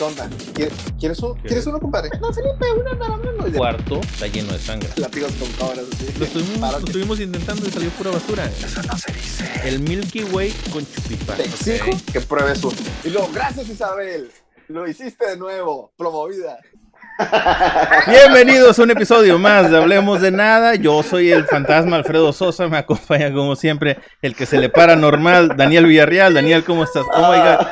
¿qué onda? ¿Quieres, ¿quieres, uno, ¿Quieres uno, compadre? No, Felipe, uno nada más. El cuarto está lleno de sangre. Látigos con cabras, así. Lo estuvimos, lo estuvimos intentando y salió pura basura. Eso no se dice. El Milky Way con chupita. Te exijo que pruebes uno. Y luego, gracias Isabel. Lo hiciste de nuevo. Promovida. Bienvenidos a un episodio más de Hablemos de Nada. Yo soy el fantasma Alfredo Sosa. Me acompaña como siempre el que se le para normal, Daniel Villarreal. Daniel, ¿cómo estás? Oh my God.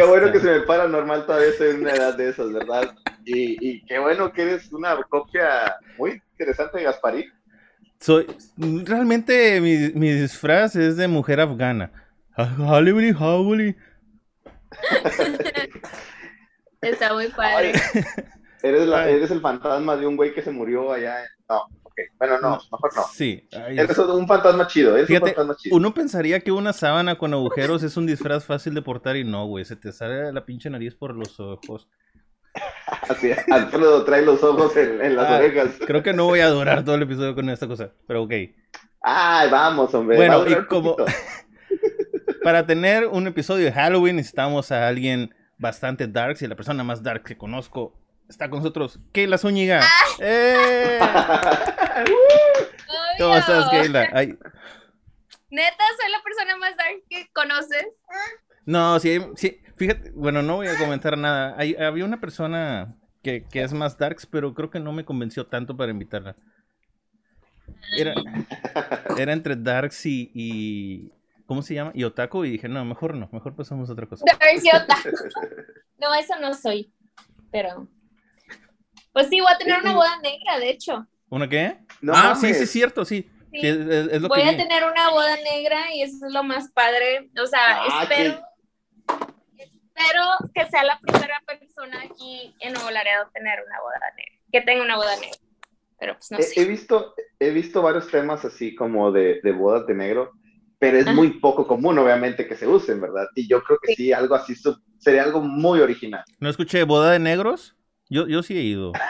Qué bueno que se me para normal todavía estoy en una edad de esas, ¿verdad? Y, y qué bueno que eres una copia muy interesante de Gasparín. Soy, realmente mi, mi disfraz es de mujer afgana. Hollywood, Hollywood. Está muy padre. Ay, eres, la, eres el fantasma de un güey que se murió allá. En... No, Bueno, no, mejor no. Sí. ay, Eres un fantasma chido, Fíjate, un fantasma chido. uno pensaría que una sábana con agujeros es un disfraz fácil de portar y no, güey. Se te sale la pinche nariz por los ojos. Así, Alfredo trae los ojos en, en las Ah, orejas. Creo que no voy a durar todo el episodio con esta cosa, pero ok. Ay, vamos, hombre. Bueno, va y como-. Para tener un episodio de Halloween necesitamos a alguien bastante dark. Si la persona más dark que conozco está con nosotros, Keila Zúñiga. ¡Eh! ¿Cómo estás. Keila? Ay, Neta, soy la persona más dark que conoces. no, sí, sí, fíjate, bueno, no voy a comentar nada. Hay- había una persona que, que es más darks, pero creo que no me convenció tanto para invitarla. Era, era entre darks y, y- ¿Cómo se llama? Y otaku, y dije, no, mejor no, mejor pasamos a otra cosa. Dark y otaku. No, eso no soy. Pero. Pues sí, voy a tener una boda negra, de hecho. ¿Una qué? No ah, sí, mames. sí, es cierto, sí. Sí. Sí, es, es- lo Voy que a vi. tener una boda negra y eso es lo más padre. O sea, Ah, espero. Espero que sea la primera persona aquí en Nuevo Laredo tener una boda negra. Que tenga una boda negra. Pero pues no He, he sé. visto, he visto varios temas así como de, de bodas de negro, pero es Ajá. muy poco común, obviamente, que se usen, ¿verdad? Y yo creo que Sí. sí, algo así sería algo muy original. ¿No escuché boda de negros? Yo, yo sí he ido.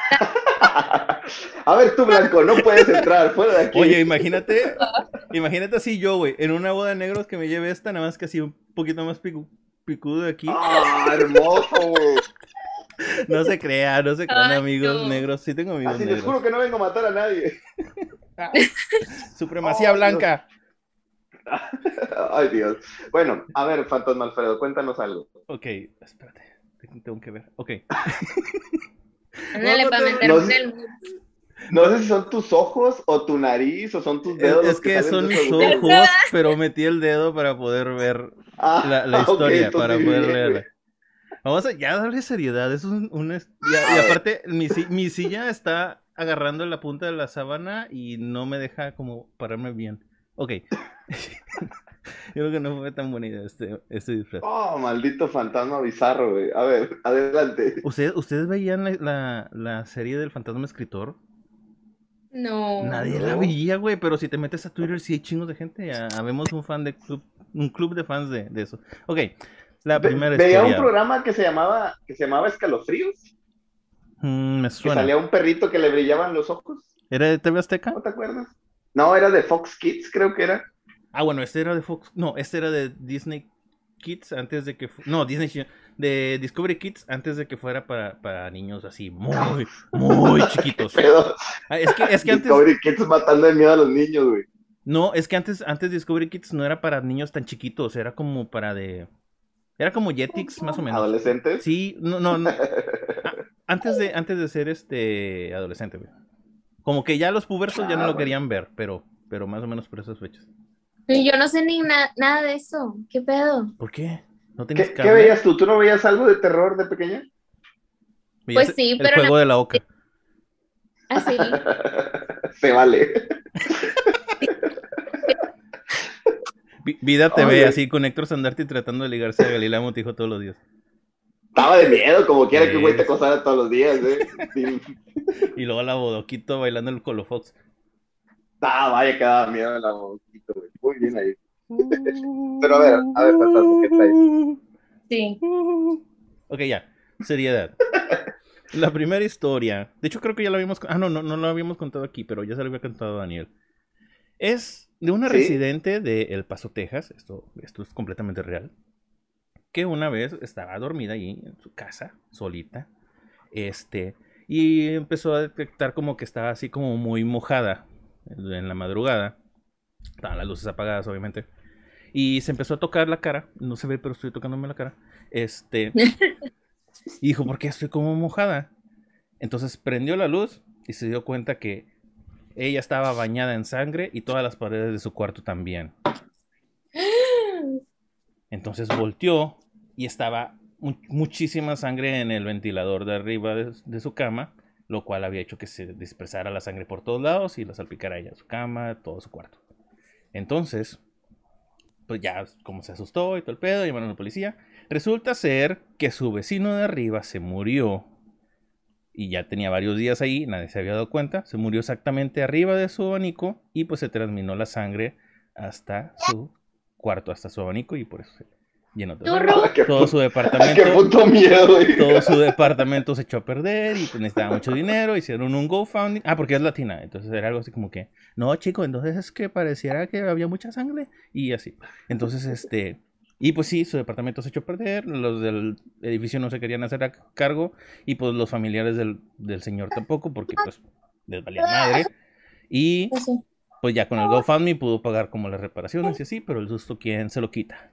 A ver, tú, Blanco, no puedes entrar, fuera de aquí. Oye, imagínate, imagínate así yo, güey, en una boda de negros que me lleve esta, nada más que así un poquito más picu- picudo de aquí. ¡Ah, hermoso, güey! No se crea, no se crean Ay, amigos no. negros. Sí tengo amigos Así les negros. juro que no vengo a matar a nadie. Supremacía Oh, blanca. Ay, Dios. Bueno, a ver, Fantasma Alfredo, cuéntanos algo. Ok, espérate. Tengo que ver. Ok. Ándale, no, para no, meterme no. el. No sé si son tus ojos o tu nariz o son tus dedos. Es, los es que salen son mis ojos, pero metí el dedo para poder ver Ah, la, historia, para poder bien, leerla. Vamos a ya darle seriedad. Eso es un, y, aparte, mi, mi silla está agarrando la punta de la sábana y no me deja como pararme bien. Ok. Yo creo que no fue tan buena idea este, este disfraz. Oh, maldito fantasma bizarro, güey. A ver, adelante. ¿Ustedes, ¿Ustedes veían la, la, la serie del fantasma escritor? No. Nadie no. la veía, güey, pero si te metes a Twitter sí hay chingos de gente. Ya habemos un fan de club, un club de fans de, de eso. Ok, la Ve- primera Veía un programa que se llamaba, que se llamaba Escalofríos, Mm, me que suena. salía un perrito que le brillaban los ojos. ¿Era de TV Azteca? ¿No te acuerdas? No, era de Fox Kids, creo que era. Ah, bueno, este era de Fox. No, este era de Disney Kids antes de que. fu- No, Disney. De Discovery Kids antes de que fuera para, para niños así muy, muy chiquitos. Ah, es que, es que antes. Discovery Kids matando de miedo a los niños, güey. No, es que antes, antes Discovery Kids no era para niños tan chiquitos, era como para de. Era como Jetix, más o menos. Adolescentes. Sí, no, no, no. Ah, Antes de, antes de ser este adolescente, güey. Como que ya los pubertos ya no Ah, lo bueno. querían ver, pero, pero más o menos por esas fechas. Yo no sé ni na- nada de eso. ¿Qué pedo? ¿Por qué? ¿No tenías ¿Qué, qué veías tú? ¿Tú no veías algo de terror de pequeña? Pues sí, el pero juego de la oca. Así. Se vale. Vi- Vida TV, Oye. así con Héctor Sandarte tratando de ligarse a Galilea Montijo todos los días. Estaba de miedo, como quiera que güey te acosara todos los días, ¿eh? Sí. Y luego la Bodoquito bailando el Colofox. Ah, vaya que daba miedo la boquita, güey. Muy bien ahí. Pero a ver, a ver, fantasma, ¿qué traes? Sí. Ok, ya. Seriedad. La primera historia. De hecho, creo que ya la habíamos. Ah, no, no, no lo habíamos contado aquí, pero ya se lo había contado a Daniel. Es de una ¿Sí? residente de El Paso, Texas. Esto, esto es completamente real. que una vez estaba dormida ahí en su casa, solita, este, y empezó a detectar como que estaba así como muy mojada en la madrugada. Estaban las luces apagadas, obviamente. Y se empezó a tocar la cara. No se ve, pero estoy tocándome la cara. Este. y dijo, ¿por qué estoy como mojada? Entonces prendió la luz y se dio cuenta que ella estaba bañada en sangre y todas las paredes de su cuarto también. Entonces volteó y estaba mu- muchísima sangre en el ventilador de arriba de, de su cama, lo cual había hecho que se dispersara la sangre por todos lados y la salpicara ella su cama, todo su cuarto. Entonces, pues ya como se asustó y todo el pedo, llamaron a la policía. Resulta ser que su vecino de arriba se murió y ya tenía varios días ahí, nadie se había dado cuenta, se murió exactamente arriba de su abanico y pues se transminó la sangre hasta su cuarto, hasta su abanico y por eso se llenó de. Qué Todo su Qué departamento, puto miedo, güey. todo su departamento se echó a perder y pues necesitaba mucho dinero, hicieron un GoFundMe. Ah, porque es latina, entonces era algo así como que, no, chico, entonces es que pareciera que había mucha sangre y así. Entonces, este, y pues sí, su departamento se echó a perder, los del edificio no se querían hacer a cargo y pues los familiares del, del señor tampoco porque pues les valía madre. Y Pues pues ya con el GoFundMe pudo pagar como las reparaciones y así, pero el susto, ¿quién se lo quita?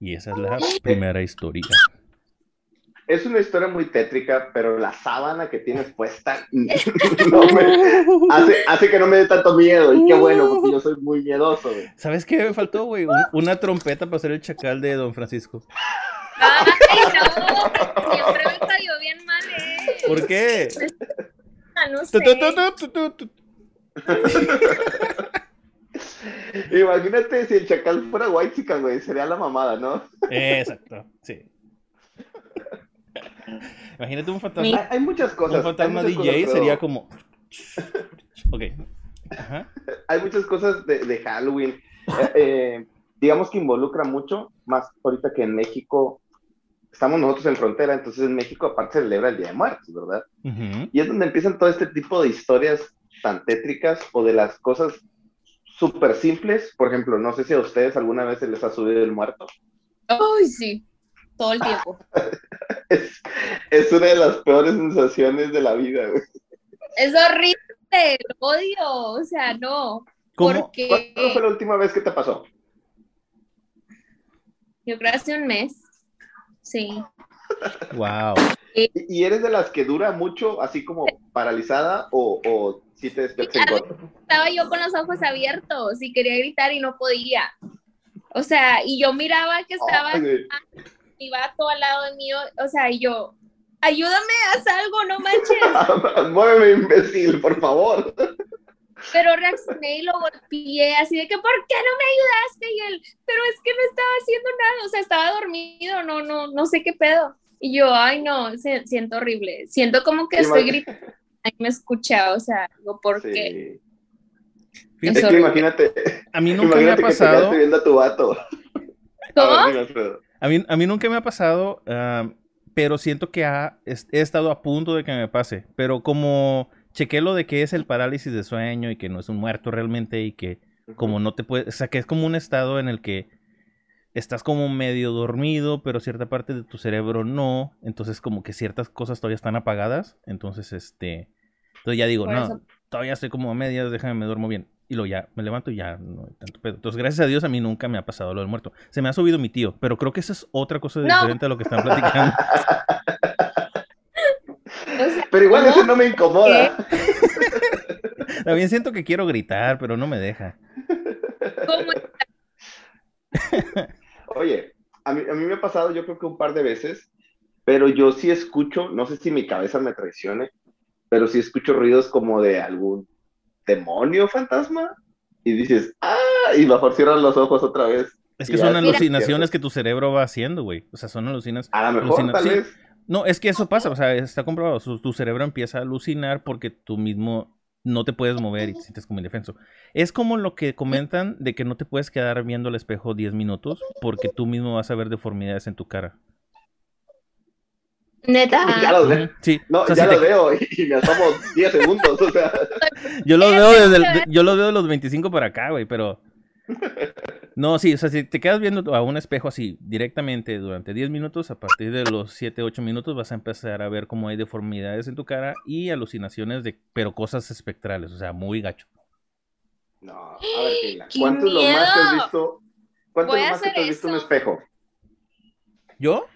Y esa es la primera historia. Es una historia muy tétrica, pero la sábana que tienes puesta no me- hace, hace que no me dé tanto miedo. Y qué bueno, porque yo soy muy miedoso, güey. ¿Sabes qué me faltó, güey? Un- una trompeta para ser el chacal de Don Francisco. Ay, no. Siempre me cayó bien mal, eh. ¿Por qué? Ah, no sé. tu, tu, tu, tu, tu. Imagínate si el chacal fuera white güey, sería la mamada, ¿no? Exacto, sí. Imagínate un Hay, fantasma, hay muchas cosas. un fantasma hay DJ cosas, sería como... Ok. Ajá. Hay muchas cosas de, de Halloween. Eh, eh, digamos que involucra mucho, más ahorita que en México estamos nosotros en frontera, entonces en México aparte se celebra el Día de Muertos, ¿verdad? Y es donde empiezan todo este tipo de historias tan tétricas o de las cosas súper simples. Por ejemplo, no sé si a ustedes alguna vez se les ha subido el muerto. Ay, sí. Todo el tiempo. Es, es una de las peores sensaciones de la vida, güey. Es horrible. Lo odio. O sea, no. ¿Cómo? Porque ¿Cuándo fue la última vez que te pasó? yo creo hace un mes. Sí. Wow. ¿Y, y eres de las que dura mucho, así como paralizada, o, o te? Estaba yo con los ojos abiertos y quería gritar y no podía. O sea, y yo miraba que estaba Ay, mi vato al lado de mí, o sea, y yo, ayúdame, haz algo, no manches. Muéveme, imbécil, por favor. Pero reaccioné y lo golpeé así de que, ¿por qué no me ayudaste? Y él, pero es que no estaba haciendo nada, o sea, estaba dormido, no, no, no sé qué pedo. Y yo, ay, no, se- siento horrible. Siento como que estoy gritando y me escucha, o sea, digo, ¿por qué? Sí. Fíjate Es que imagínate, A mí nunca me ha que pasado... quedaste viendo a tu vato. ¿Cómo? A ver, mí, a mí nunca me ha pasado, ah, pero siento que ha- he estado a punto de que me pase. Pero como chequé lo de que es el parálisis de sueño y que no es un muerto realmente y que como no te puedes, o sea, que es como un estado en el que estás como medio dormido, pero cierta parte de tu cerebro no, entonces como que ciertas cosas todavía están apagadas, entonces este, entonces ya digo, Por no, eso- todavía estoy como a medias, déjame me duermo bien. Y luego ya me levanto y ya no hay tanto pedo. Entonces, gracias a Dios a mí nunca me ha pasado lo del muerto. Se me ha subido mi tío, pero creo que esa es otra cosa No. diferente a lo que están platicando. O sea, Pero igual ¿cómo? eso no me incomoda. También siento que quiero gritar, pero no me deja. ¿cómo? Oye, a mí, me ha pasado yo creo que un par de veces, pero yo sí escucho, no sé si mi cabeza me traicione, pero sí escucho ruidos como de algún demonio fantasma y dices, ah, y mejor cierras los ojos otra vez. Es que son es alucinaciones que tu cerebro va haciendo, güey. O sea, son alucinas. A lo mejor, tal sí. vez. No, es que eso pasa, o sea, está comprobado. Su- tu cerebro empieza a alucinar porque tú mismo no te puedes mover y te sientes como indefenso. Es como lo que comentan de que no te puedes quedar viendo al espejo 10 minutos porque tú mismo vas a ver deformidades en tu cara. Neta. Ya lo Ujú, veo. Sí, No, o sea, ya si lo te- veo y, me asomo 10 segundos, o sea. yo lo veo desde el- yo lo veo de los 25 para acá, güey, pero No, sí, o sea, si te quedas viendo a un espejo así directamente durante 10 minutos, a partir de los 7, 8 minutos vas a empezar a ver cómo hay deformidades en tu cara y alucinaciones de, pero cosas espectrales, o sea, muy gacho. No, a ver, Keila, ¡Qué ¿cuánto es lo más que has visto? ¿Cuánto es lo más que te has visto en un eso. espejo? ¿Yo?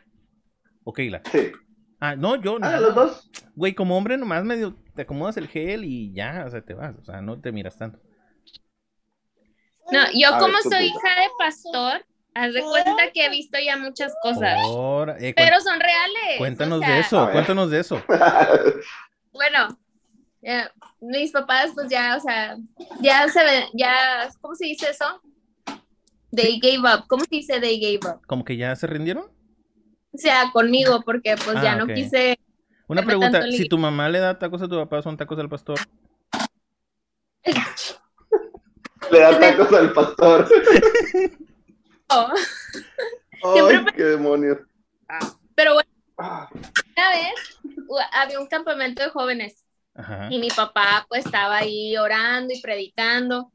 ¿O Keila? Sí. Ah, no, yo Ah, nada. los dos. Güey, como hombre nomás medio te acomodas el gel y ya, o sea, te vas, o sea, no te miras tanto. No, yo A ver, como tú, soy tú. hija de pastor, haz de cuenta que he visto ya muchas cosas, eh, pero son reales. cuéntanos o sea, de eso, cuéntanos de eso. Bueno, eh, mis papás pues ya, o sea, ya se ven, ya, ¿cómo se dice eso? They gave up. ¿Cómo se dice they gave up? ¿Como que ya se rindieron? O sea, conmigo, porque pues Ah, ya no ok. quise. Una pregunta, si tu mamá le da tacos a tu papá, ¿son tacos al pastor? Le da tacos al pastor. Siempre Ay, qué demonios. Pero bueno, Ah, una vez había un campamento de jóvenes Ajá. y mi papá pues estaba ahí orando y predicando.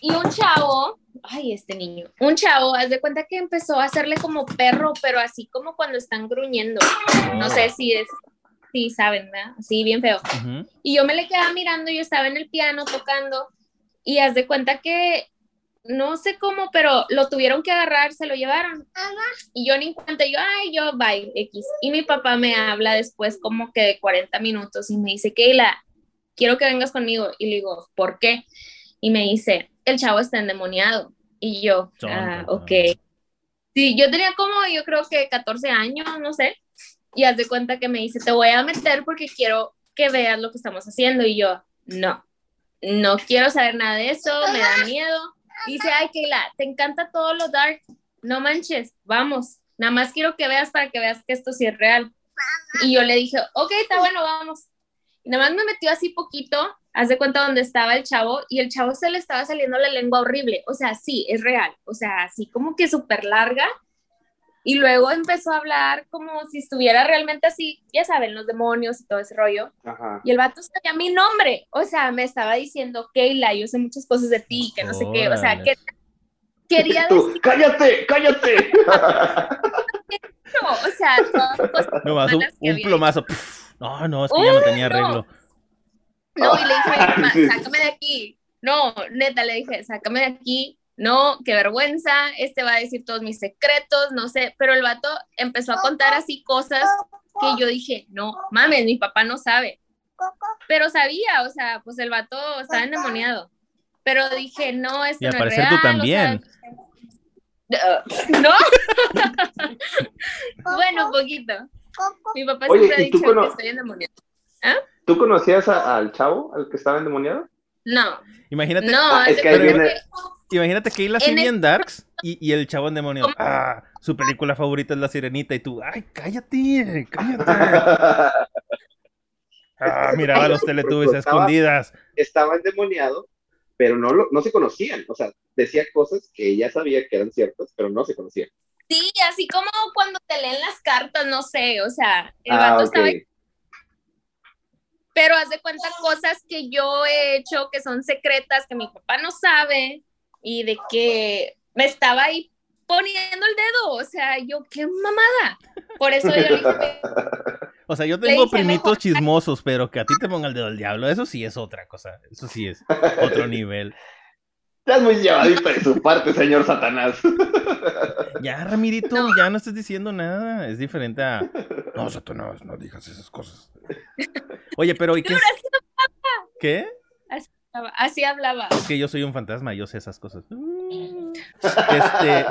Y un chavo, ay, este niño, un chavo, haz de cuenta que empezó a hacerle como perro, pero así como cuando están gruñendo. No sé si es, si saben, ¿verdad? Así bien feo. Y yo me le quedaba mirando, yo estaba en el piano tocando y haz de cuenta que no sé cómo, pero lo tuvieron que agarrar, se lo llevaron. Y yo ni en cuenta, yo, ay, yo, bye, X. Y mi papá me habla después como que de 40 minutos y me dice, Keila, quiero que vengas conmigo. Y le digo, ¿por qué? Y me dice, el chavo está endemoniado. Y yo, ah, ok. Sí, yo tenía como, yo creo que 14 años, no sé. Y haz de cuenta que me dice, te voy a meter porque quiero que veas lo que estamos haciendo. Y yo, no, no quiero saber nada de eso, me da miedo. Y dice, ay, Keila, te encanta todo lo dark. No manches, vamos. Nada más quiero que veas para que veas que esto sí es real. Y yo le dije, ok, está bueno, vamos. Y nada más me metió así poquito, haz de cuenta donde estaba el chavo, y el chavo se le estaba saliendo la lengua horrible. O sea, sí, es real. O sea, así como que súper larga. Y luego empezó a hablar como si estuviera realmente así, ya saben, los demonios y todo ese rollo. Ajá. Y el vato sabía mi nombre. O sea, me estaba diciendo, Keila, yo sé muchas cosas de ti, que no sé qué. O sea, que quería Tú, decir, cállate, cállate. o sea, todas cosas No, un, que plomazo. No, no, es que ya no tenía no. arreglo. No, y le dije, sácame de aquí. No, neta, le dije, sácame de aquí. No, qué vergüenza, este va a decir todos mis secretos, no sé, pero el vato empezó a contar así cosas que yo dije, no, mames, mi papá no sabe. Pero sabía, o sea, pues el vato estaba endemoniado. Pero dije, no, esto Y no es real. tú también. o sea, ¿No? bueno, un poquito. Mi papá Oye, siempre ha ¿y tú dicho cono- que estoy endemoniado. ¿Tú conocías a- al chavo, al que estaba endemoniado? No, Imagínate, no, Ah, es que- imagínate que así En el- bien darks y, y el chavo endemoniado. ¿Cómo? Ah, su película favorita es La Sirenita y tú, ay, cállate, cállate. Ah, miraba los Teletubbies a Estaba- escondidas. estaba endemoniado, pero no, lo, no se conocían. O sea, decía cosas que ella sabía que eran ciertas, pero no se conocían. Sí, así como cuando te leen las cartas, no sé, o sea, el Ah, vato estaba pero haz de cuenta cosas que yo he hecho que son secretas, que mi papá no sabe, y de que me estaba ahí poniendo el dedo, o sea, yo, qué mamada. Por eso yo le dije, O sea, yo tengo primitos mejor- chismosos, pero que a ti te ponga el dedo al diablo, eso sí es otra cosa. Eso sí es otro nivel. Estás muy llevadita de su parte, señor Satanás. Ya, Ramirito, No. ya no estás diciendo nada. Es diferente a. No, Satanás, no digas esas cosas. Oye, pero ¿y qué? es- ¿Qué? Así hablaba. Es que yo soy un fantasma, yo sé esas cosas. Este,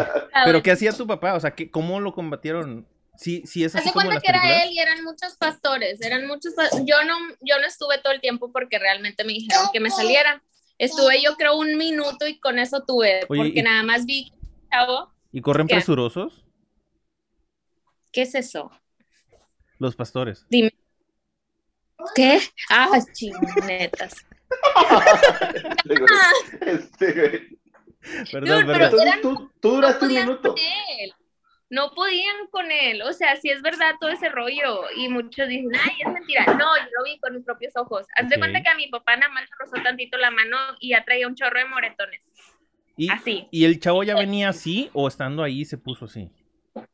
pero ¿qué hacía tu papá? O sea, ¿qué, ¿cómo lo combatieron? Sí, sí es así como en cuenta que era él y eran muchos pastores, eran muchos yo no yo no estuve todo el tiempo porque realmente me dijeron que me saliera. Estuve yo creo un minuto y con eso tuve, Oye, porque y- nada más vi chavo, ¿Y corren presurosos? ¿qué es eso? Los pastores. ¿Qué? Ah, chingonetas. Este, güey. Perdón, Dude, perdón. pero- eran- tú, tú duraste un podían minuto. con él. No podían con él, o sea, si es verdad todo ese rollo y muchos dicen, ay, es mentira. No, yo lo vi con mis propios ojos. Haz de cuenta que a mi papá nada más le rozó tantito la mano y ya traía un chorro de moretones. ¿Y, Así. ¿Y el chavo ya venía así o estando ahí se puso así?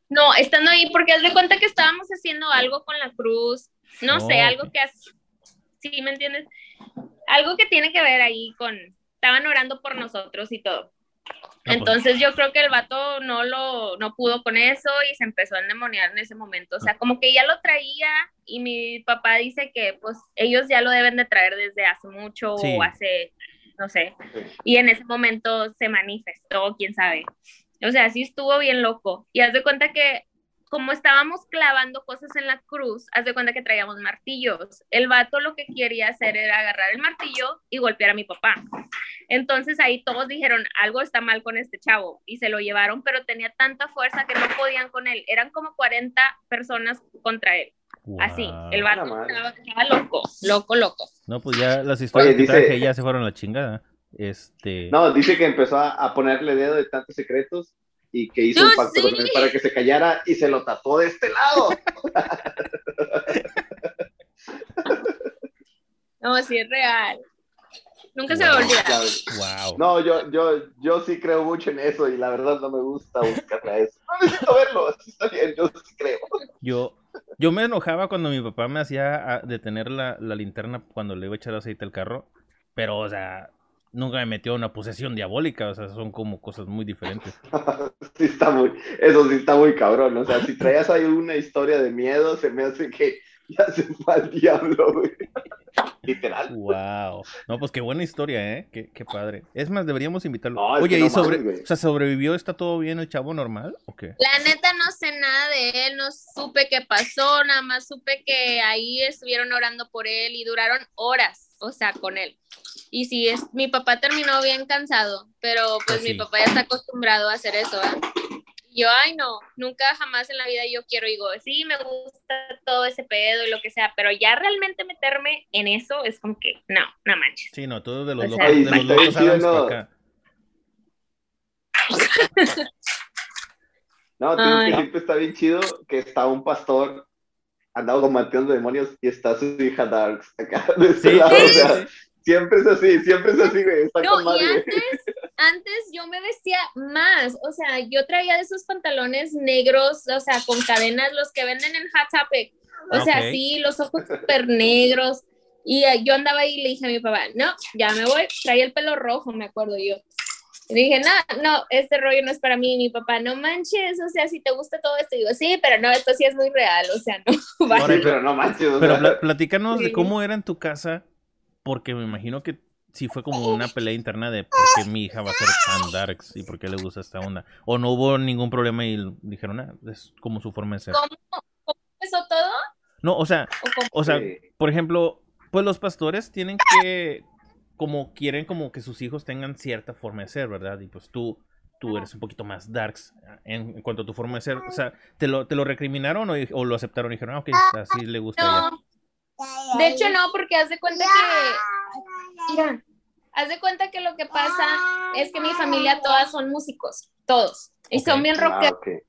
No, estando ahí, porque haz de cuenta que estábamos haciendo algo con la cruz, no sé, algo que hace, sí, ¿me entiendes? Algo que tiene que ver ahí con, estaban orando por nosotros y todo. pues. Entonces yo creo que el vato no lo, no pudo con eso y se empezó a endemoniar en ese momento. O sea, como que ya lo traía y mi papá dice que pues ellos ya lo deben de traer desde hace mucho Sí. o hace, no sé. Y en ese momento se manifestó, quién sabe. O sea, sí estuvo bien loco. Y haz de cuenta que como estábamos clavando cosas en la cruz, haz de cuenta que traíamos martillos. El vato lo que quería hacer era agarrar el martillo y golpear a mi papá. Entonces ahí todos dijeron, algo está mal con este chavo y se lo llevaron, pero tenía tanta fuerza que no podían con él. Eran como 40 personas contra él. Así, el vato estaba, estaba loco, loco, loco. No, pues ya las historias Oye, que dice- traje ya se fueron a la chingada. Este. No, dice que empezó a, a ponerle dedo de tantos secretos y que hizo un pacto con sí. él para que se callara y se lo tatuó de este lado. No, sí es real. Nunca se me olvida. Ya- Wow. No, yo, yo, yo sí creo mucho en eso y la verdad no me gusta buscarle a eso. No necesito verlo, así está bien, yo sí creo. Yo, yo me enojaba cuando mi papá me hacía ah, detener la, la linterna cuando le iba a echar aceite al carro. Pero, o sea, nunca me metió en una posesión diabólica. O sea, son como cosas muy diferentes. Sí está muy, eso sí está muy cabrón. O sea, si traías ahí una historia de miedo, se me hace que ya se fue al diablo, güey. Literal. Wow. No, pues qué buena historia, ¿eh? Qué, qué padre. Es más, deberíamos invitarlo. No, Oye, no ¿y sobre, mames, o sea, sobrevivió? ¿Está todo bien el chavo normal? ¿O qué? La neta no sé nada de él, no supe qué pasó, nada más supe que ahí estuvieron orando por él y duraron horas, o sea, con él. Y sí, es, mi papá terminó bien cansado, pero pues Pues mi papá ya está acostumbrado a hacer eso, ¿eh? Y Yo, ay no, nunca jamás en la vida yo quiero, digo, sí, me gusta todo ese pedo y lo que sea, pero ya realmente meterme en eso es como que, no, no manches. Sí, no, todo de los O locos, sea, de los locos Adams ¿no? para acá. No, Ay. que siempre está bien chido que está un pastor andado combatiendo demonios y está su hija Darks acá de este Sí, lado. o sea, siempre es así, siempre es así, güey. Está No, con y madre, antes, antes yo me vestía más, o sea, yo traía de esos pantalones negros, o sea, con cadenas, los que venden en Hot Topic, o sea, sí, los ojos súper negros, y eh, yo andaba ahí y le dije a mi papá, no, ya me voy, traía el pelo rojo, me acuerdo yo. Y dije, no, no, este rollo no es para mí, y mi papá, no manches, o sea, si te gusta todo esto, y digo, sí, pero no, esto sí es muy real, o sea, no. Sí, pero no manches. o Pero pla- platícanos de cómo era en tu casa, porque me imagino que sí fue como una pelea interna de por qué mi hija va a ser tan darks y por qué le gusta esta onda. O no hubo ningún problema y dijeron, ah, es como su forma de ser. ¿Cómo, cómo empezó todo? No, o sea, ¿O o sea, por ejemplo, pues los pastores tienen que, como quieren como que sus hijos tengan cierta forma de ser, ¿verdad? Y pues tú, tú eres un poquito más darks en, en cuanto a tu forma de ser. O sea, ¿te lo, te lo recriminaron o, o lo aceptaron y dijeron, ah, ok, así le gusta? No, de hecho no, porque haz de cuenta que, mira, haz de cuenta que lo que pasa es que mi familia todas son músicos, todos, y son bien Ah, rockeros.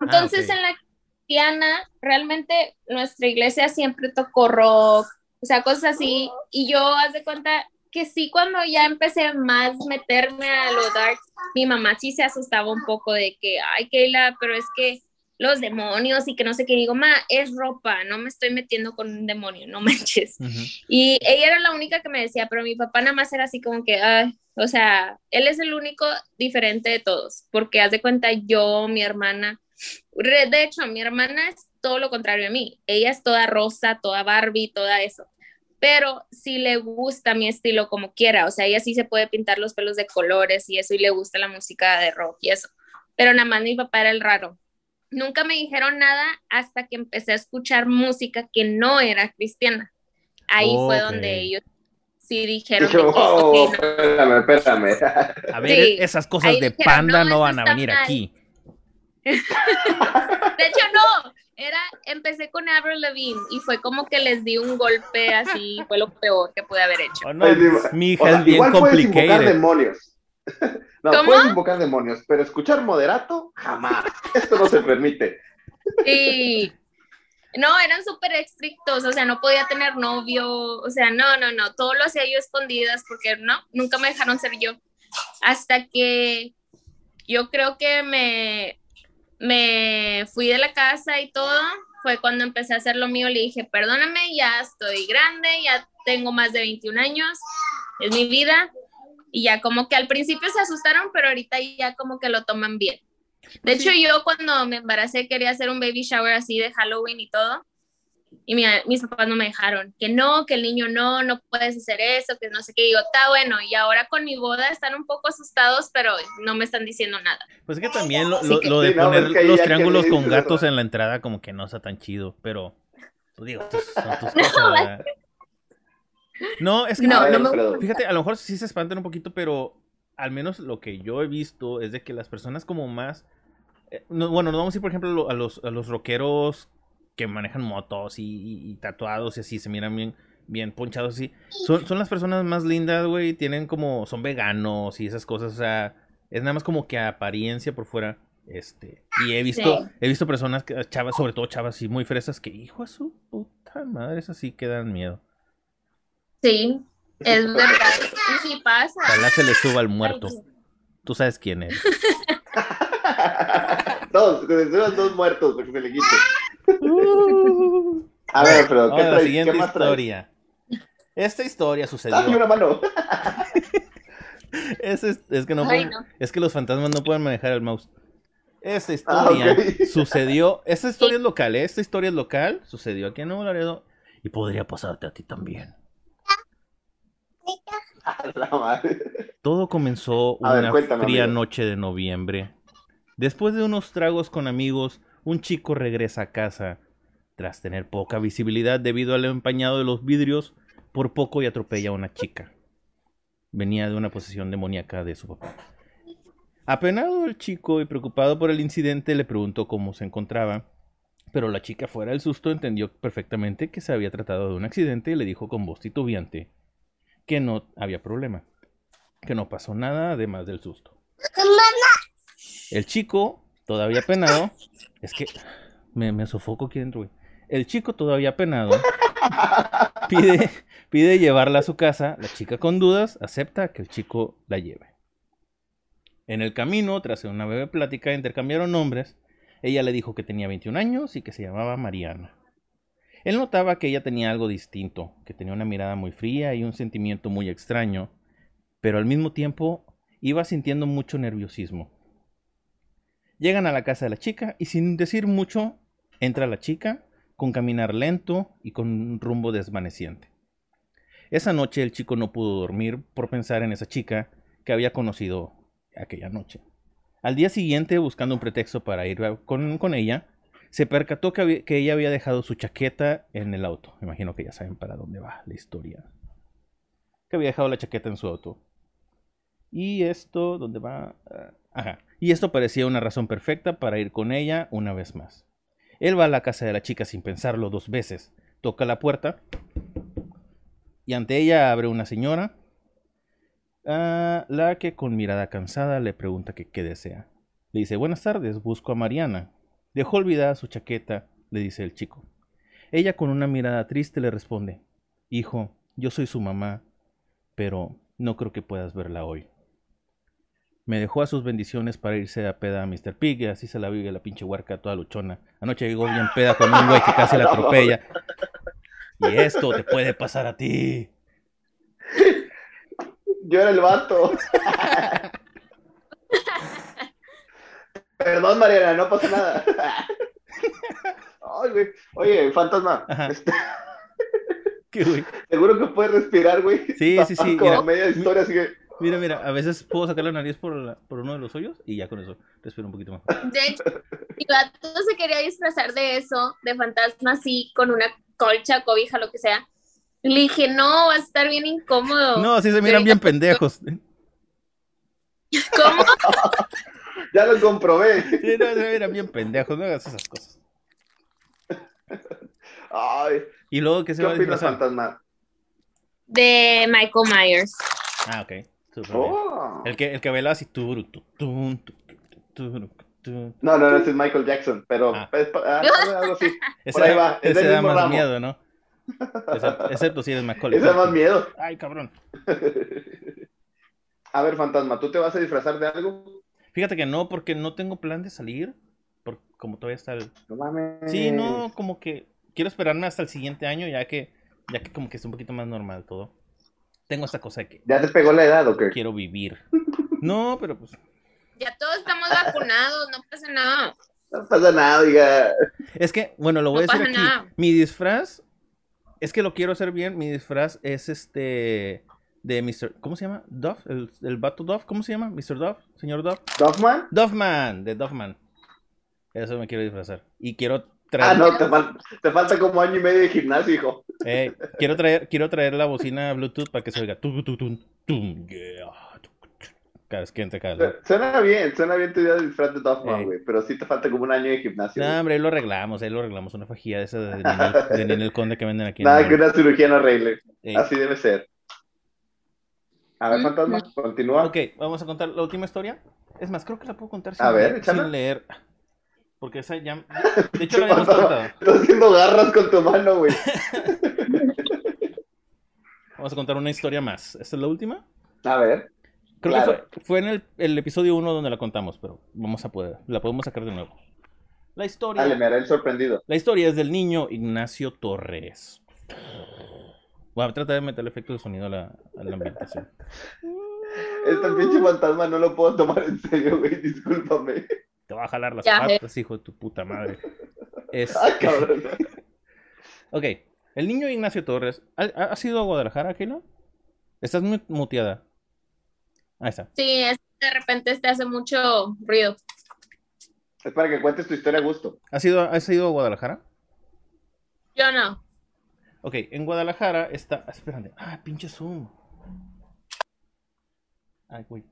Entonces Ah, en la cristiana, realmente nuestra iglesia siempre tocó rock, o sea, cosas así, y yo haz de cuenta que sí, cuando ya empecé más meterme a lo dark, mi mamá sí se asustaba un poco de que, ay, Keila, pero es que los demonios y que no sé qué, digo, ma, es ropa, no me estoy metiendo con un demonio, no manches. Ujú. Y ella era la única que me decía, pero mi papá nada más era así como que, ay, o sea, él es el único diferente de todos, porque haz de cuenta yo, mi hermana, de hecho, mi hermana es todo lo contrario a mí, ella es toda rosa, toda Barbie, toda eso, pero sí le gusta mi estilo como quiera, o sea, ella sí se puede pintar los pelos de colores y eso, y le gusta la música de rock y eso, pero nada más mi papá era el raro. Nunca me dijeron nada hasta que empecé a escuchar música que no era cristiana. Ahí fue donde ellos sí dijeron que, "Oh, ok, no". espérame, espérame. A ver, Sí. esas cosas Ahí de dijeron, panda "No, van a venir mal". aquí. De hecho, no, era, empecé con Avril Lavigne y fue como que les di un golpe así, fue lo peor que pude haber hecho. Oh, no, sí, mi hija O sea, es bien igual puedes invocar demonios. No, ¿Cómo? puedes invocar demonios, pero escuchar moderato, jamás. Esto no se permite. Y no, eran súper estrictos, o sea, no podía tener novio, o sea, no, no, no, todo lo hacía yo escondidas porque no, nunca me dejaron ser yo. hasta que yo creo que me, me fui de la casa y todo, fue cuando empecé a hacer lo mío, le dije, perdóname, ya estoy grande, ya tengo más de 21 años, es mi vida, y ya como que al principio se asustaron, pero ahorita ya como que lo toman bien. De hecho, yo cuando me embaracé quería hacer un baby shower así de Halloween y todo, y mi- mis papás no me dejaron, que no, que el niño no, no puedes hacer eso, que no sé qué, Y digo, está bueno, y ahora con mi boda están un poco asustados, pero no me están diciendo nada. Pues es que también lo, Así lo- que- lo de Sí, no, poner es que ahí los triángulos con gatos ¿verdad? en la entrada como que no está tan chido, pero pues digo, tus- son tus No, cosas, ¿verdad? No, es que No, no me fíjate, a lo mejor sí se espantan un poquito, pero al menos lo que yo he visto es de que las personas como más eh, no, bueno, no vamos a ir por ejemplo lo- a los, a los rockeros que manejan motos y, y- y tatuados y así, se miran bien, bien ponchados así. Son, son las personas más lindas, güey, tienen como, son veganos y esas cosas, o sea, es nada más como que apariencia por fuera. Este, y he visto, Sí. he visto personas, que- chavas, sobre todo chavas así muy fresas, que hijo de su puta madre, esas sí que dan miedo. Sí, es verdad. Y sí pasa. Ojalá se le suba al muerto. Ay, Tú sabes quién es. dos, que se suban dos muertos para que se le A ver, Alfredo, ¿qué, Ahora, la traes? siguiente ¿Qué más traes? historia. Esta historia Dame sucedió. una mano. Es, es- es que no Ay, pueden- no. es que los fantasmas no pueden manejar el mouse. Esta Ah, historia sucedió. Esta historia es local, ¿eh? Esta historia es local. Sucedió aquí en Nuevo Laredo. Y podría pasarte a ti también. Todo comenzó A una cuéntame, fría amigo. noche de noviembre. Después de unos tragos con amigos, un chico regresa a casa. Tras tener poca visibilidad debido al empañado de los vidrios, por poco y atropella a una chica. Venía de una posesión demoníaca de su papá. Apenado el chico y preocupado por el incidente, le preguntó cómo se encontraba. Pero la chica, fuera del susto, entendió perfectamente que se había tratado de un accidente y le dijo con voz titubeante que no había problema, que no pasó nada además del susto. El chico, todavía penado, es que me, me sofoco aquí dentro, güey. El chico, todavía penado, pide, pide llevarla a su casa. La chica, con dudas, acepta que el chico la lleve. En el camino, tras una breve plática, intercambiaron nombres. Ella le dijo que tenía 21 años y que se llamaba Mariana. Él notaba que ella tenía algo distinto, que tenía una mirada muy fría y un sentimiento muy extraño, pero al mismo tiempo iba sintiendo mucho nerviosismo. Llegan a la casa de la chica y sin decir mucho, entra la chica con caminar lento y con un rumbo desvaneciente. Esa noche el chico no pudo dormir por pensar en esa chica que había conocido aquella noche. Al día siguiente, buscando un pretexto para ir con, con ella, se percató que, había- que ella había dejado su chaqueta en el auto. Me imagino que ya saben para dónde va la historia. Que había dejado la chaqueta en su auto. Y esto, ¿dónde va? Ajá. Y esto parecía una razón perfecta para ir con ella una vez más. Él va a la casa de la chica sin pensarlo dos veces. Toca la puerta. Y ante ella abre una señora. ah, la que con mirada cansada le pregunta qué desea. Le dice, buenas tardes, busco a Mariana. Dejó olvidada su chaqueta, le dice el chico. Ella con una mirada triste le responde, Hijo, yo soy su mamá, pero no creo que puedas verla hoy. Me dejó a sus bendiciones para irse a peda a Mr. Pig y así se la vive la pinche huarca toda luchona. Anoche llegó bien peda con un güey que casi la atropella. Y esto te puede pasar a ti. Yo era el vato. Perdón, Mariana, no pasa nada. Ay, güey. Oye, fantasma. Este, ¿Qué, güey? Seguro que puedes respirar, güey. Sí, sí, sí, Como mira. media historia, así que. Mira, mira, a veces puedo sacar la nariz por, la- por uno de los hoyos y ya con eso respiro un poquito más. De hecho, mi gato se quería disfrazar de eso, de fantasma así, con una colcha, cobija, lo que sea. Le dije, no, va a estar bien incómodo. No, sí se miran bien pendejos. ¿Cómo? Ya lo comprobé. Sí, no, se miran bien pendejos, no hagas esas cosas. Ay, Y luego que se ¿qué va a disfrazar. fantasma? De Michael Myers. Ah, ok. Oh. El que, el que baila así. turu, tu, tun, tu, tu, tu, tu. No, no, no, ese es Michael Jackson, pero Ah. es ah, algo así. Ese, Por ahí va, es ese da más ramo. miedo, ¿no? Excepto, excepto si eres Macaulay. Ese da más miedo. Ay, cabrón. A ver, fantasma, ¿tú te vas a disfrazar de algo? Fíjate que no, porque no tengo plan de salir. Por, como todavía está el. No mames. Sí, no, como que quiero esperarme hasta el siguiente año, ya que, ya que como que es un poquito más normal todo. Tengo esta cosa de que ¿Ya te pegó la edad o qué? quiero vivir. No, pero pues. Ya todos estamos vacunados, no pasa nada. No pasa nada, oiga. Es que, bueno, lo voy No a decir pasa aquí. nada. Mi disfraz, es que lo quiero hacer bien. Mi disfraz es este de Mr. ¿Cómo se llama? Duff, el, el vato Duff, ¿cómo se llama? Mr. Duff, señor Duff. ¿Doffman? Duffman, de Duffman. Eso me quiero disfrazar. Y quiero traer, Ah, no, te, fal- te falta como año y medio de gimnasio, hijo. Eh, quiero traer, quiero traer la bocina Bluetooth para que se oiga. Cada vez que entre cada Su- Suena bien, suena bien tu idea de disfraz de Doffman, Ey. güey. Pero sí te falta como un año de gimnasio. No, hombre, ahí lo arreglamos, ahí lo arreglamos. Una fajilla de esa de Ninel, de Ninel Conde que venden aquí Nada que una cirugía no arregle. Ey. Así debe ser. A ver, fantasma, continúa. Ok, vamos a contar la última historia. Es más, creo que la puedo contar sin, A ver, leer, échala. sin leer. Porque esa ya. De hecho, la habíamos contado. Estás haciendo garras con tu mano, güey. Vamos a contar una historia más. ¿Esta es la última? A ver. Creo Claro. que fue, fue en el, el episodio 1 donde la contamos, pero vamos a poder. La podemos sacar de nuevo. La historia. Dale, me haré el sorprendido. La historia es del niño Ignacio Torres. Voy a tratar de meter el efecto de sonido a la, a la ambientación. Este pinche fantasma no lo puedo tomar en serio, güey. Discúlpame. Te va a jalar las Ya, eh. patas, hijo de tu puta madre. Es- Ah, cabrón. Ok, el niño Ignacio Torres. ¿Ha, ha- has ido a Guadalajara, Kilo? Estás muy muteada. Ahí está. Sí, es que de repente te hace mucho ruido. Es para que cuentes tu historia a gusto. ¿Has ido, ¿Has ido a Guadalajara? Yo no. Ok, en Guadalajara está. Espérate. Ah, pinche Zoom. Ay, güey.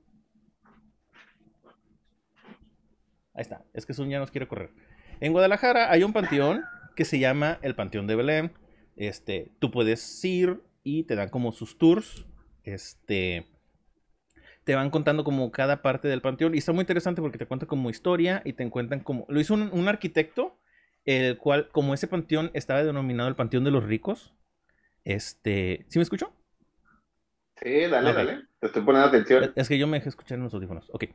Ahí está. Es que Zoom ya nos quiere correr. En Guadalajara hay un panteón que se llama el Panteón de Belén. Este, tú puedes ir y te dan como sus tours. Este. Te van contando como cada parte del panteón. Y está muy interesante porque te cuentan como historia y te cuentan como. Lo hizo un, un arquitecto el cual, como ese panteón estaba denominado el Panteón de los Ricos, este, ¿sí me escucho? Sí, dale, dale. Te estoy poniendo atención. Es que yo me dejé escuchar en los audífonos. Ok.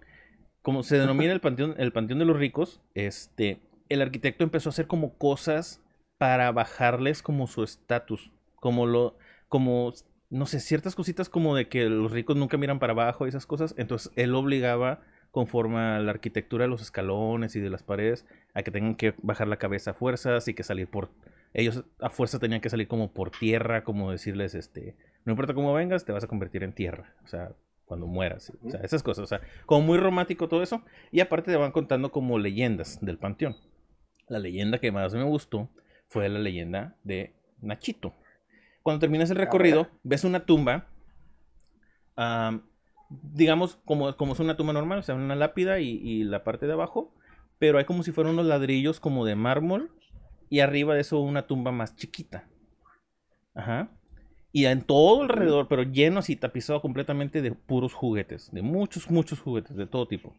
Como se denomina el panteón, el panteón de los ricos, este, el arquitecto empezó a hacer como cosas para bajarles como su estatus, como lo, como, no sé, ciertas cositas como de que los ricos nunca miran para abajo y esas cosas. Entonces él obligaba, conforme a la arquitectura de los escalones y de las paredes, a que tengan que bajar la cabeza a fuerzas y que salir por, ellos a fuerza tenían que salir como por tierra, como decirles, este, no importa cómo vengas, te vas a convertir en tierra. O sea, cuando mueras. O sea, esas cosas. O sea, como muy romántico todo eso. Y aparte te van contando como leyendas del panteón. La leyenda que más me gustó fue la leyenda de Nachito. Cuando terminas el recorrido, ves una tumba. am, digamos, como, como es una tumba normal, o sea, una lápida y, y la parte de abajo. Pero hay como si fueran unos ladrillos como de mármol. Y arriba de eso una tumba más chiquita. Ajá. Y en todo alrededor, pero lleno así, tapizado completamente de puros juguetes. De muchos, muchos juguetes, de todo tipo.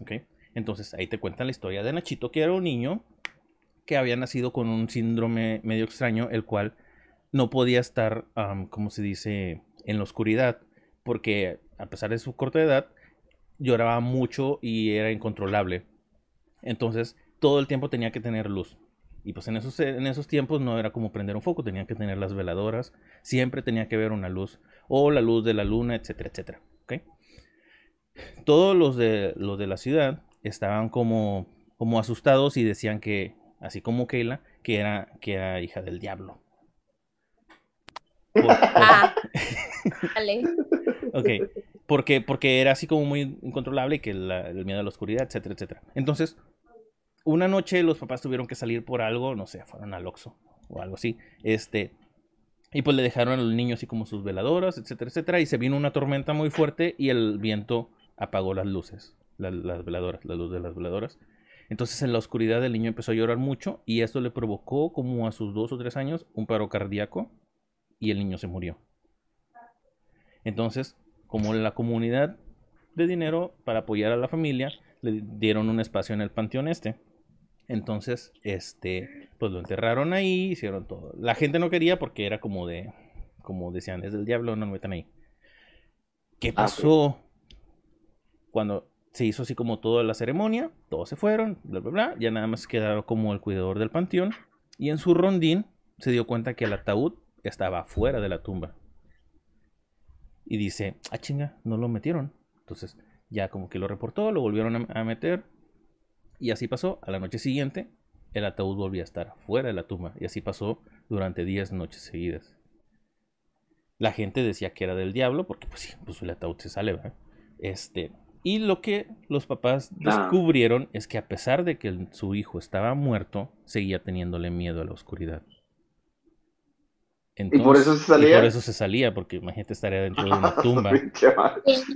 ¿Ok? Entonces ahí te cuentan la historia de Nachito, que era un niño que había nacido con un síndrome medio extraño, el cual no podía estar, como se dice, en la oscuridad. Porque a pesar de su corta edad, lloraba mucho y era incontrolable. Entonces, todo el tiempo tenía que tener luz. Y pues en esos, en esos tiempos no era como prender un foco, tenía que tener las veladoras, siempre tenía que ver una luz, o la luz de la luna, etcétera, etcétera. ¿ok? Todos los de, los de la ciudad estaban como, como asustados y decían que, así como Keila, que era, que era hija del diablo. Por- por- Ah, dale. Ok, porque, porque era así como muy incontrolable y que la- el miedo a la oscuridad, etcétera, etcétera. Entonces, una noche los papás tuvieron que salir por algo, no sé, fueron al Oxxo o algo así, este, y pues le dejaron al niño así como sus veladoras, etcétera, etcétera, y se vino una tormenta muy fuerte y el viento apagó las luces, la- las veladoras, la luz de las veladoras. Entonces en la oscuridad el niño empezó a llorar mucho y esto le provocó como a sus dos o tres años un paro cardíaco y el niño se murió. Entonces, como la comunidad de dinero para apoyar a la familia, le dieron un espacio en el panteón este. Entonces, este, pues lo enterraron ahí, hicieron todo. La gente no quería porque era como de, como decían, es del diablo, no lo metan ahí. ¿Qué Ah, pasó? Cuando se hizo así como toda la ceremonia, todos se fueron, bla, bla, bla, ya nada más quedaron como el cuidador del panteón, y en su rondín se dio cuenta que el ataúd estaba fuera de la tumba. Y dice, ah chinga, no lo metieron. Entonces ya como que lo reportó, lo volvieron a, a meter, y así pasó. A la noche siguiente, el ataúd volvía a estar fuera de la tumba, y así pasó durante 10 noches seguidas. La gente decía que era del diablo, porque pues sí, pues el ataúd se sale, ¿verdad? Este, y lo que los papás Ah. descubrieron es que a pesar de que el- su hijo estaba muerto, seguía teniéndole miedo a la oscuridad. ¿Y por eso se salía? y por eso se salía, porque imagínate estaría dentro de una tumba. ¡Qué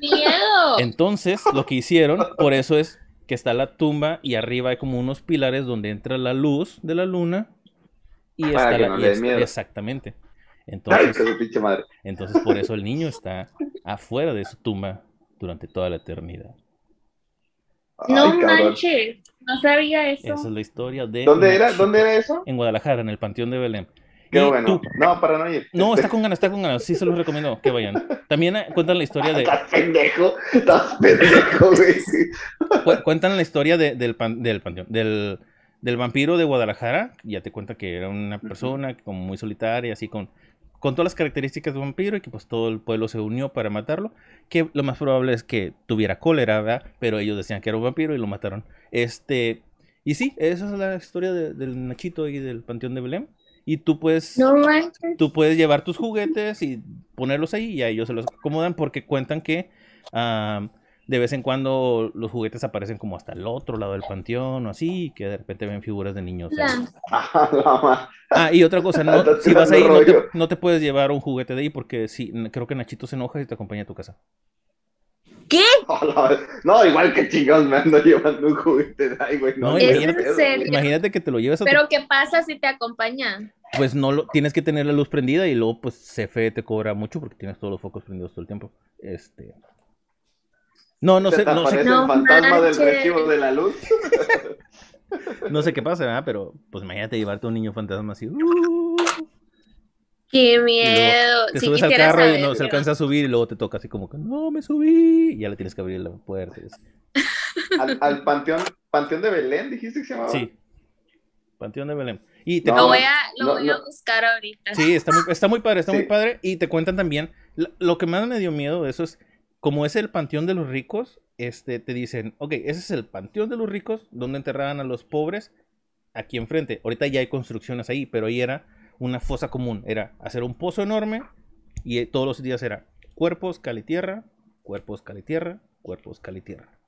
miedo! Entonces, lo que hicieron, por eso es que está la tumba y arriba hay como unos pilares donde entra la luz de la luna y Para está que la no y le dé es- miedo. exactamente. Entonces, madre. entonces por eso el niño está afuera de su tumba durante toda la eternidad. No cabrón. manches, no sabía eso. Esa es la historia de ¿Dónde era? ¿Dónde era eso? En Guadalajara, en el Panteón de Belén. Qué Y bueno. tú- No, para no ir. No, Este, está con ganas, está con ganas. Sí, se los recomiendo que vayan. También eh, cuentan la historia de Estás pendejo. Estás pendejo, güey. cu- cuentan la historia de- del, pan- del panteón, del, del vampiro de Guadalajara. Ya te cuenta que era una persona como muy solitaria, así con, con todas las características de vampiro y que pues todo el pueblo se unió para matarlo. Que lo más probable es que tuviera cólera, ¿verdad? Pero ellos decían que era un vampiro y lo mataron. Este, y sí, esa es la historia de- del Nachito y del Panteón de Belén. Y tú puedes, No tú puedes llevar tus juguetes y ponerlos ahí y a ellos se los acomodan porque cuentan que ah, de vez en cuando los juguetes aparecen como hasta el otro lado del panteón o así, y que de repente ven figuras de niños. Ah, y otra cosa, no, si vas ahí te, no te puedes llevar un juguete de ahí porque sí, creo que Nachito se enoja y te acompaña a tu casa. No, igual que chingados me ando llevando un juguete de ahí, güey. No, No, ¿Es imagínate- en pedo, serio? Imagínate que te lo llevas a tu Pero ¿qué pasa si te acompañan? pues no lo tienes que tener la luz prendida y luego pues CFE te cobra mucho porque tienes todos los focos prendidos todo el tiempo. Este No, no sé, no sé, No el fantasma del recibo de la luz. no sé qué pasa, ¿verdad? Pero pues imagínate llevarte a un niño fantasma así. uh, ¡Qué miedo! te subes al carro y no se alcanza a subir y luego te toca así como que no me subí y ya le tienes que abrir la puerta. Al, al panteón, panteón de Belén, dijiste que se llamaba. Sí. Panteón de Belén. Y te No, Lo voy a, lo no, voy a no. buscar ahorita. Sí, está muy, está muy padre, está Sí. muy padre. Y te cuentan también, lo, lo que más me dio miedo de eso es, como es el panteón de los ricos, este, te dicen, ok, ese es el panteón de los ricos, donde enterraban a los pobres, aquí enfrente. Ahorita ya hay construcciones ahí, pero ahí era una fosa común, era hacer un pozo enorme y eh, todos los días era cuerpos, tierra, cuerpos, tierra, cuerpos, tierra.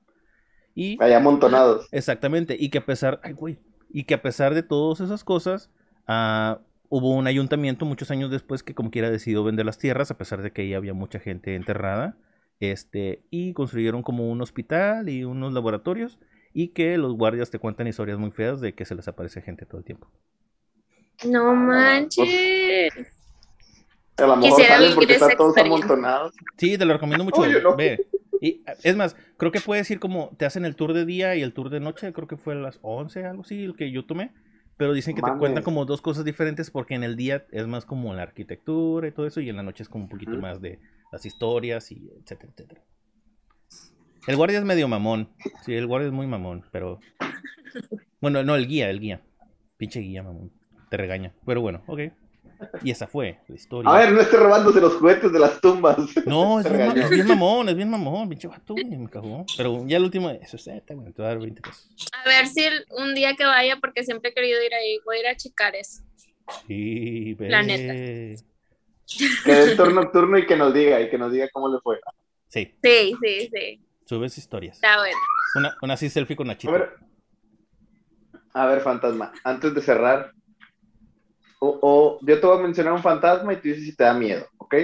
Y Ahí amontonados. Exactamente, y que a pesar, ay, güey, y que a pesar de todas esas cosas, ah, hubo un ayuntamiento muchos años después que como quiera decidió vender las tierras, a pesar de que ahí había mucha gente enterrada, este, y construyeron como un hospital y unos laboratorios, y que los guardias te cuentan historias muy feas de que se les aparece gente todo el tiempo. No manches. A lo mejor Quisiera salen porque vivir esa están todos experiencia. amontonados. Sí, te lo recomiendo mucho, Oye, no. ve. Y es más, creo que puedes ir como, te hacen el tour de día y el tour de noche, creo que fue a las 11, algo así, el que yo tomé. Pero dicen que te cuentan como dos cosas diferentes porque en el día es más como la arquitectura y todo eso y en la noche es como un poquito más de las historias y etcétera, etcétera. El guardia es medio mamón. Sí, el guardia es muy mamón, pero... Bueno, no, el guía, el guía. Pinche guía, mamón. Te regaña. Pero bueno, ok. Y esa fue la historia. A ver, no esté robándose los juguetes de las tumbas. No, es bien, es mamón, es bien mamón, pinche vato, me cagó. Pero ya el último, eso es, bueno, te voy a dar 20 pesos. A ver si el- un día que vaya, porque siempre he querido ir ahí, voy a ir a checar eso. Sí, ve. La neta. Que dé el turno nocturno y que nos diga, y que nos diga cómo le fue. Sí, Sí, sí, sí. subes historias. Está bueno. Una, una así selfie con A Nachito. ver, a ver, fantasma, antes de cerrar, o, o yo te voy a mencionar un fantasma y tú dices si te da miedo, ¿ok?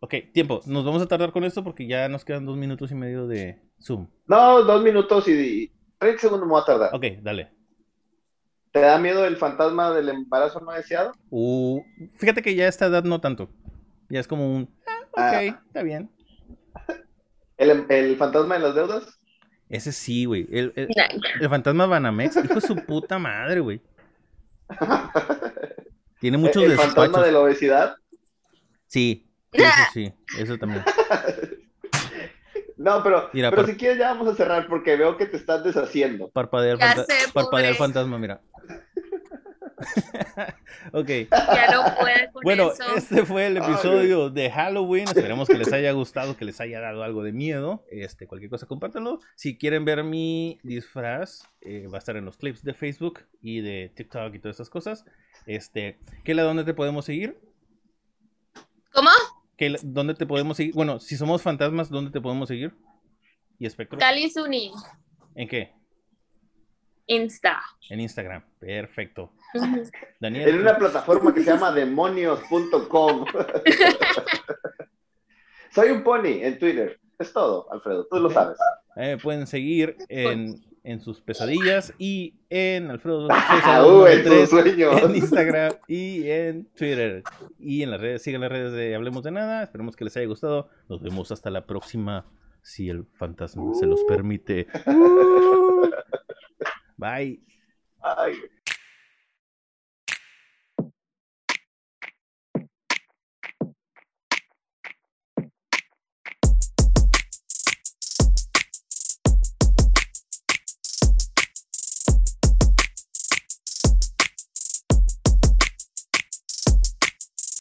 Ok, tiempo, nos vamos a tardar con esto porque ya nos quedan dos minutos y medio de Zoom. No, dos minutos y 30 segundos me voy a tardar. Ok, dale. ¿Te da miedo el fantasma del embarazo no deseado? Uh, fíjate que ya a esta edad no tanto. Ya es como un, ah, ok, Ah. está bien. ¿El, el fantasma de las deudas? Ese sí, güey. El, el, el fantasma Banamex, hijo de su puta madre, güey. Tiene muchos ¿El fantasma despachos. de la obesidad? Sí, sí, sí, eso también. No, pero, Mira, pero par- si quieres ya vamos a cerrar porque veo que te estás deshaciendo. Parpadear, fanta- sé, parpadear fantasma, mira. ok. Ya no puede con Bueno, eso. este fue el Ay, episodio de Halloween. Esperemos que les haya gustado, que les haya dado algo de miedo. Este, cualquier cosa, compártanlo. Si quieren ver mi disfraz, eh, va a estar en los clips de Facebook y de TikTok y todas esas cosas. Este, ¿qué dónde te podemos seguir? ¿Cómo? ¿Qué, ¿Dónde te podemos seguir? Bueno, si somos fantasmas, ¿dónde te podemos seguir? ¿Y espectro? Cali Zuni, ¿En qué? Insta. En Instagram. Perfecto. Daniel. En una plataforma que se llama demonios.com. Soy un pony en Twitter. Es todo, Alfredo. Tú lo sabes. Eh, pueden seguir en, en sus pesadillas y en Alfredo Ah, uh, en tus 93 sueños. en Instagram y en Twitter. Y en las redes, sigan las redes de Hablemos de Nada. Esperemos que les haya gustado. Nos vemos hasta la próxima, si el fantasma se los permite. Bye. Ay.